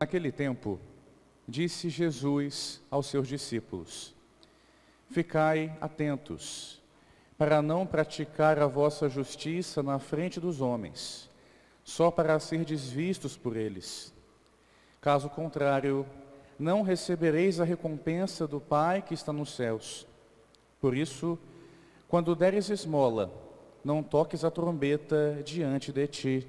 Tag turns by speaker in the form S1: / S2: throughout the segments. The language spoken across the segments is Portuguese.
S1: Naquele tempo, disse Jesus aos seus discípulos: Ficai atentos, para não praticar a vossa justiça na frente dos homens, só para ser desvistos por eles. Caso contrário, não recebereis a recompensa do Pai que está nos céus. Por isso, quando deres esmola, não toques a trombeta diante de ti,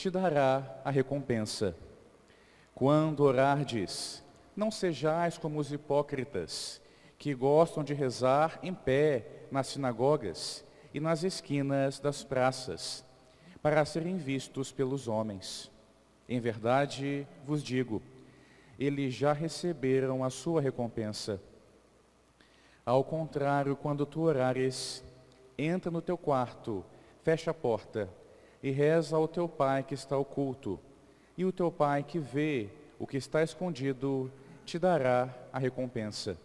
S1: te dará a recompensa. Quando orardes, não sejais como os hipócritas, que gostam de rezar em pé nas sinagogas e nas esquinas das praças, para serem vistos pelos homens. Em verdade vos digo, eles já receberam a sua recompensa. Ao contrário, quando tu orares, entra no teu quarto, fecha a porta e reza ao teu pai que está oculto, e o teu pai que vê o que está escondido te dará a recompensa.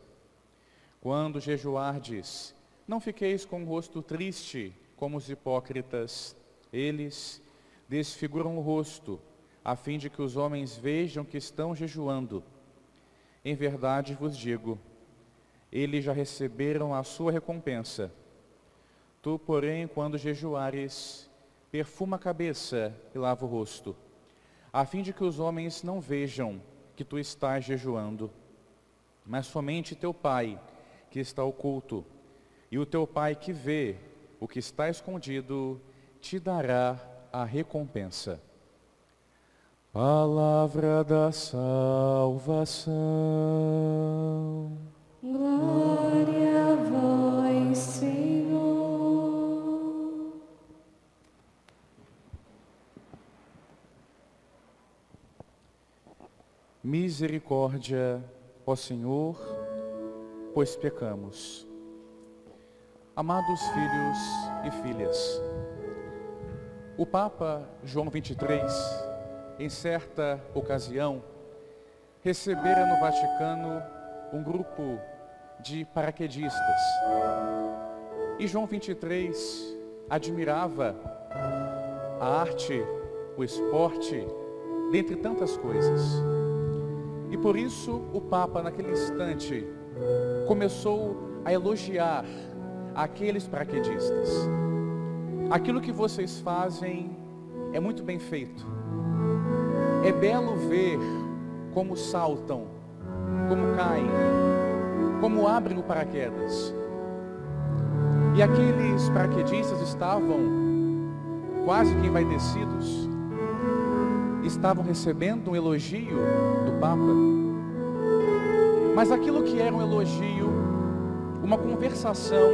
S1: Quando jejuardes, não fiqueis com o rosto triste como os hipócritas. Eles desfiguram o rosto a fim de que os homens vejam que estão jejuando. Em verdade vos digo, eles já receberam a sua recompensa. Tu, porém, quando jejuares, perfuma a cabeça e lava o rosto, a fim de que os homens não vejam que tu estás jejuando, mas somente teu Pai, que está oculto, e o teu Pai que vê o que está escondido, te dará a recompensa. Palavra da salvação.
S2: Glória
S1: Misericórdia, ó Senhor, pois pecamos. Amados filhos e filhas, o Papa João 23 em certa ocasião, recebera no Vaticano um grupo de paraquedistas. E João 23 admirava a arte, o esporte, dentre tantas coisas. E por isso o Papa, naquele instante, começou a elogiar aqueles paraquedistas. Aquilo que vocês fazem é muito bem feito é belo ver como saltam, como caem, como abrem o paraquedas. E aqueles paraquedistas estavam quase que envaidecidos, estavam recebendo um elogio do Papa. Mas aquilo que era um elogio, uma conversação,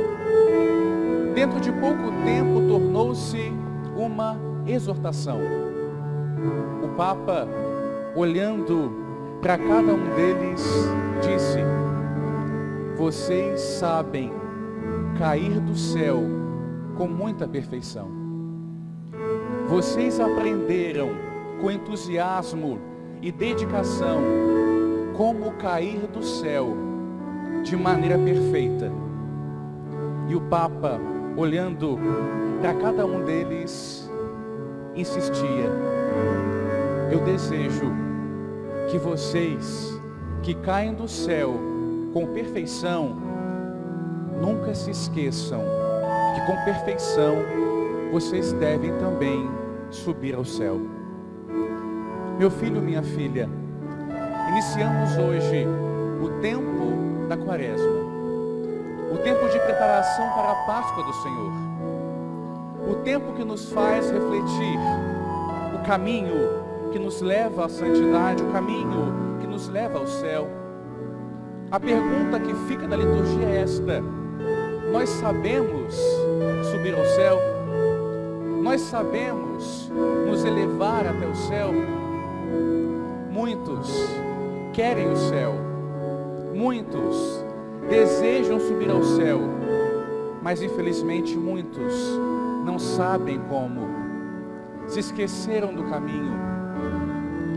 S1: dentro de pouco tempo tornou-se uma exortação. O Papa, olhando para cada um deles, disse: Vocês sabem cair do céu com muita perfeição. Vocês aprenderam com entusiasmo e dedicação como cair do céu de maneira perfeita. E o Papa, olhando para cada um deles, insistia: Eu desejo que vocês que caem do céu com perfeição, nunca se esqueçam que com perfeição vocês devem também subir ao céu. Meu filho, minha filha, iniciamos hoje o tempo da quaresma, o tempo de preparação para a Páscoa do Senhor o tempo que nos faz refletir, o caminho que nos leva à santidade, o caminho que nos leva ao céu. A pergunta que fica da liturgia é esta: nós sabemos subir ao céu? Nós sabemos nos elevar até o céu? Muitos querem o céu. Muitos desejam subir ao céu, mas infelizmente muitos não sabem como. Se esqueceram do caminho,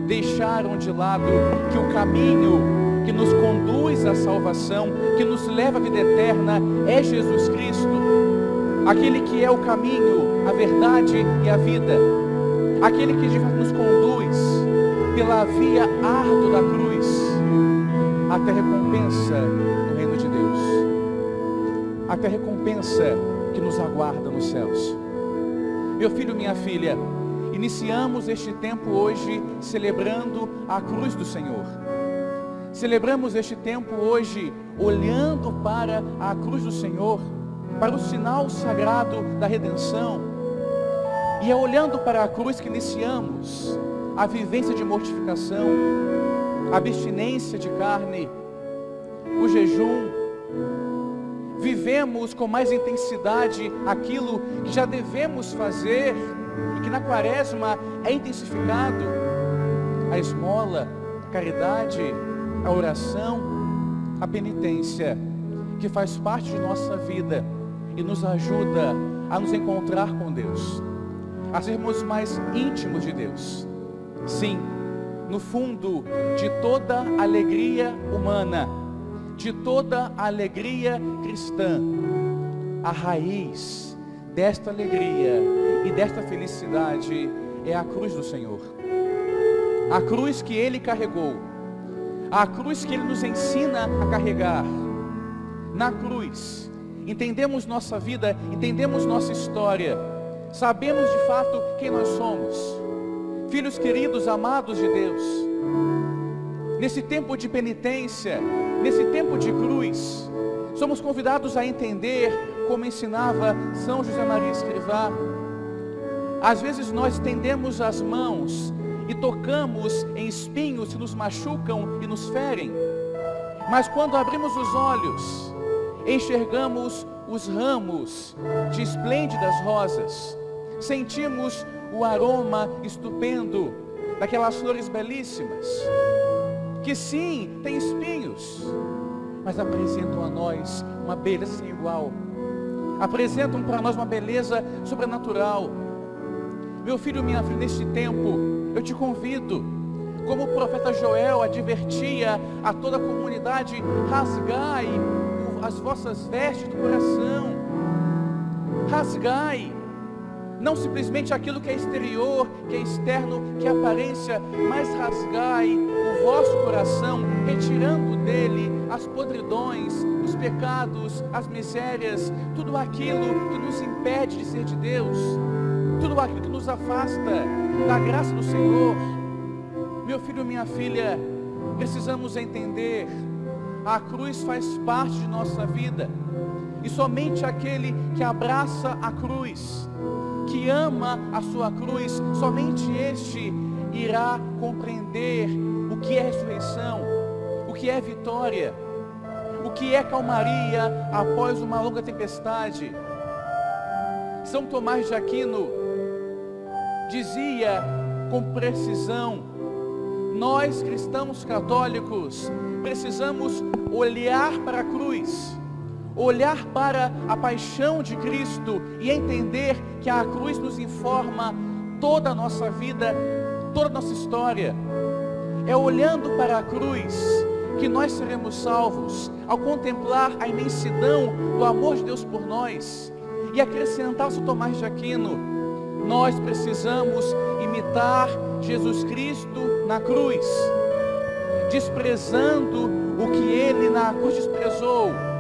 S1: deixaram de lado que o caminho que nos conduz à salvação, que nos leva à vida eterna, é Jesus Cristo, aquele que é o caminho, a verdade e a vida, aquele que nos conduz pela via árdua da cruz até recompensa no reino de Deus, até recompensa que nos aguarda nos céus. Meu filho, minha filha, iniciamos este tempo hoje celebrando a cruz do Senhor. Celebramos este tempo hoje olhando para a cruz do Senhor, para o sinal sagrado da redenção. E é olhando para a cruz que iniciamos a vivência de mortificação, a abstinência de carne, o jejum. Vivemos com mais intensidade aquilo que já devemos fazer e que na quaresma é intensificado: a esmola, a caridade, a oração, a penitência, que faz parte de nossa vida e nos ajuda a nos encontrar com Deus, a sermos mais íntimos de Deus. Sim, no fundo de toda alegria humana, de toda alegria cristã, a raiz desta alegria e desta felicidade é a cruz do Senhor. A cruz que Ele carregou, a cruz que Ele nos ensina a carregar. Na cruz, entendemos nossa vida, entendemos nossa história, sabemos de fato quem nós somos filhos queridos, amados de Deus, nesse tempo de penitência, nesse tempo de cruz, somos convidados a entender, como ensinava São José Maria Escrivá, às vezes nós estendemos as mãos e tocamos em espinhos que nos machucam e nos ferem, mas quando abrimos os olhos, enxergamos os ramos de esplêndidas rosas, sentimos o aroma estupendo daquelas flores belíssimas, que sim, têm espinhos, mas apresentam a nós uma beleza sem igual, apresentam para nós uma beleza sobrenatural. Meu filho, minha filha, neste tempo, eu te convido, como o profeta Joel advertia a toda a comunidade, rasgai as vossas vestes do coração, rasgai não simplesmente aquilo que é exterior, que é externo, que é aparência, mas rasgai o vosso coração, retirando dele as podridões, os pecados, as misérias, tudo aquilo que nos impede de ser de Deus, tudo aquilo que nos afasta da graça do Senhor. Meu filho, minha filha, precisamos entender, a cruz faz parte de nossa vida, e somente aquele que abraça a cruz, que ama a sua cruz, somente este irá compreender o que é ressurreição, o que é vitória, o que é calmaria após uma longa tempestade. São Tomás de Aquino dizia com precisão: nós cristãos católicos precisamos olhar para a cruz olhar para a paixão de Cristo e entender que a cruz nos informa toda a nossa vida, toda a nossa história. É olhando para a cruz que nós seremos salvos, ao contemplar a imensidão do amor de Deus por nós. E acrescentar o Tomás de Aquino, nós precisamos imitar Jesus Cristo na cruz, desprezando o que ele na cruz desprezou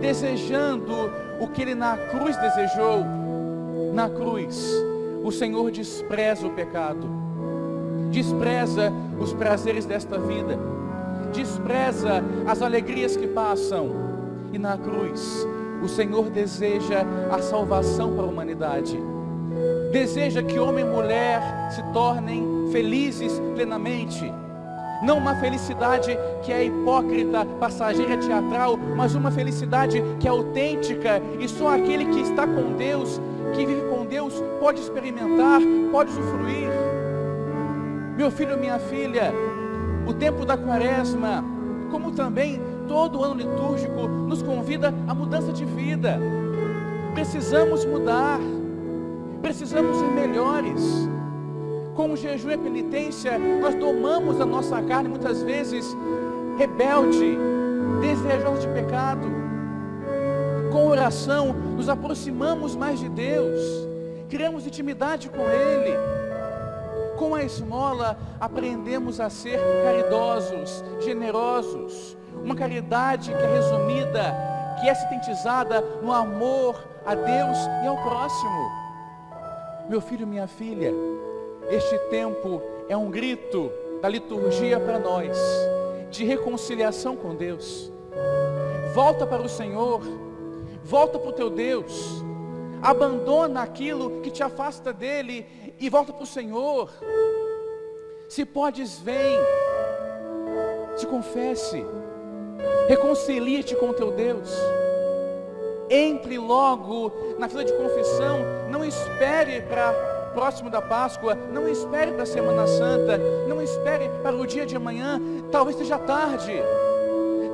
S1: desejando o que ele na cruz desejou. Na cruz, o Senhor despreza o pecado, despreza os prazeres desta vida, despreza as alegrias que passam, e na cruz, o Senhor deseja a salvação para a humanidade. Deseja que homem e mulher se tornem felizes plenamente não uma felicidade que é hipócrita, passageira, teatral, mas uma felicidade que é autêntica e só aquele que está com Deus, que vive com Deus, pode experimentar, pode usufruir. Meu filho, minha filha, o tempo da quaresma, como também todo ano litúrgico, nos convida à mudança de vida. Precisamos mudar, precisamos ser melhores. Com o jejum e a penitência, nós domamos a nossa carne muitas vezes rebelde, desejosa de pecado. Com oração, nos aproximamos mais de Deus, criamos intimidade com Ele. Com a esmola, aprendemos a ser caridosos, generosos. Uma caridade que é resumida, que é sintetizada no amor a Deus e ao próximo. Meu filho, minha filha, este tempo é um grito da liturgia para nós, de reconciliação com Deus. Volta para o Senhor, volta para o teu Deus, abandona aquilo que te afasta dele e volta para o Senhor. Se podes, vem, se confesse, reconcilie-te com teu Deus. Entre logo na fila de confissão, não espere para próximo da Páscoa, não espere para a Semana Santa, não espere para o dia de amanhã, talvez seja tarde.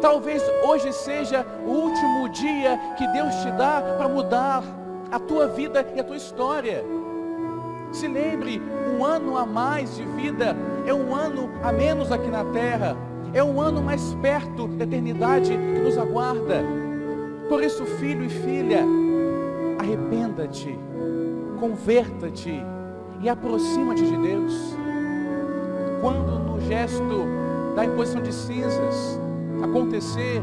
S1: Talvez hoje seja o último dia que Deus te dá para mudar a tua vida e a tua história. Se lembre, um ano a mais de vida é um ano a menos aqui na terra, é um ano mais perto da eternidade que nos aguarda. Por isso, filho e filha, arrependa-te, converta-te e aproxima-te de Deus. Quando no gesto da imposição de cinzas acontecer,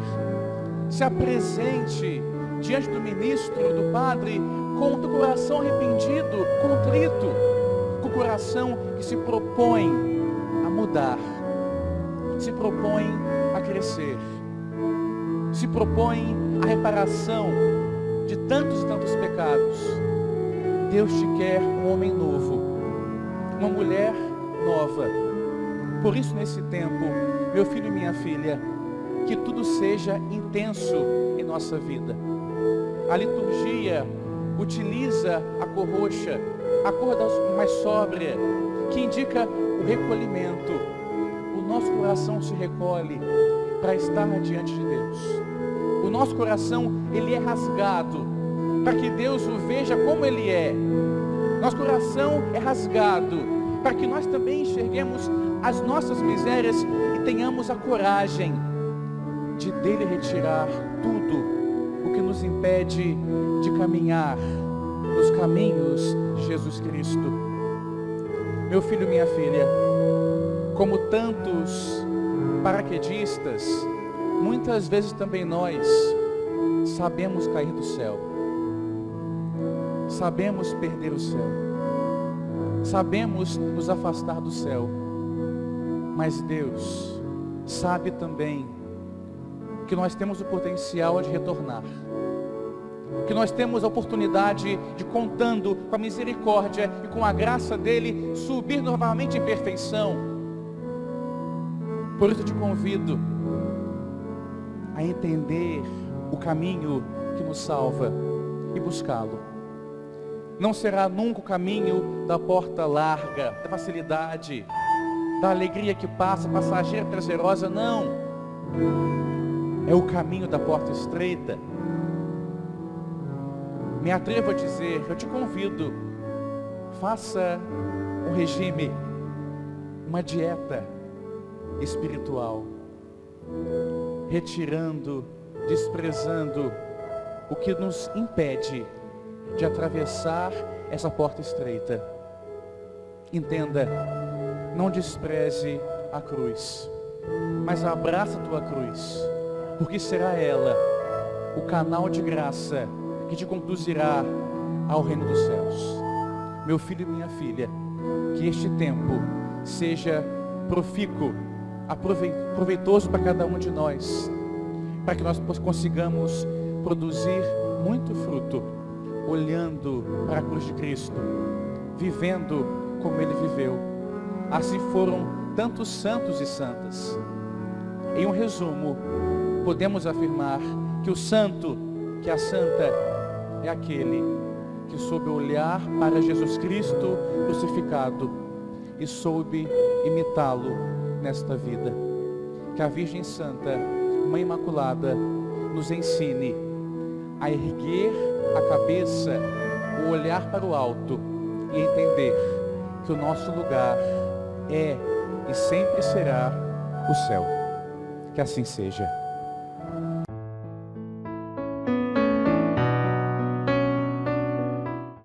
S1: se apresente diante do ministro, do padre, com o coração arrependido, contrito, com o coração que se propõe a mudar, se propõe a crescer, se propõe a reparação de tantos e tantos pecados. Deus te quer um homem novo, uma mulher nova. Por isso, nesse tempo, meu filho e minha filha, que tudo seja intenso em nossa vida. A liturgia utiliza a cor roxa, a cor mais sóbria, que indica o recolhimento. O nosso coração se recolhe para estar diante de Deus. O nosso coração, ele é rasgado para que Deus o veja como ele é. Nosso coração é rasgado para que nós também enxerguemos as nossas misérias e tenhamos a coragem de dele retirar tudo o que nos impede de caminhar nos caminhos de Jesus Cristo. Meu filho, minha filha, como tantos paraquedistas, muitas vezes também nós sabemos cair do céu, sabemos perder o céu, sabemos nos afastar do céu, mas Deus sabe também que nós temos o potencial de retornar. Que nós temos a oportunidade de, contando com a misericórdia e com a graça dele, subir novamente em perfeição. Por isso te convido a entender o caminho que nos salva e buscá-lo. Não será nunca o caminho da porta larga, da facilidade, da alegria que passa, passageira, prazerosa, não é o caminho da porta estreita. Me atrevo a dizer, eu te convido, faça um regime, uma dieta espiritual, retirando, desprezando o que nos impede de atravessar essa porta estreita. Entenda, não despreze a cruz, mas abraça a tua cruz porque será ela o canal de graça que te conduzirá ao reino dos céus. Meu filho e minha filha, que este tempo seja profícuo, proveitoso para cada um de nós, para que nós consigamos produzir muito fruto, olhando para a cruz de Cristo, vivendo como Ele viveu. Assim foram tantos santos e santas. Em um resumo, podemos afirmar que o santo, que a santa, é aquele que soube olhar para Jesus Cristo crucificado e soube imitá-lo nesta vida. Que a Virgem Santa, Mãe Imaculada, nos ensine a erguer a cabeça, o olhar para o alto e entender que o nosso lugar é e sempre será o céu. Que assim seja.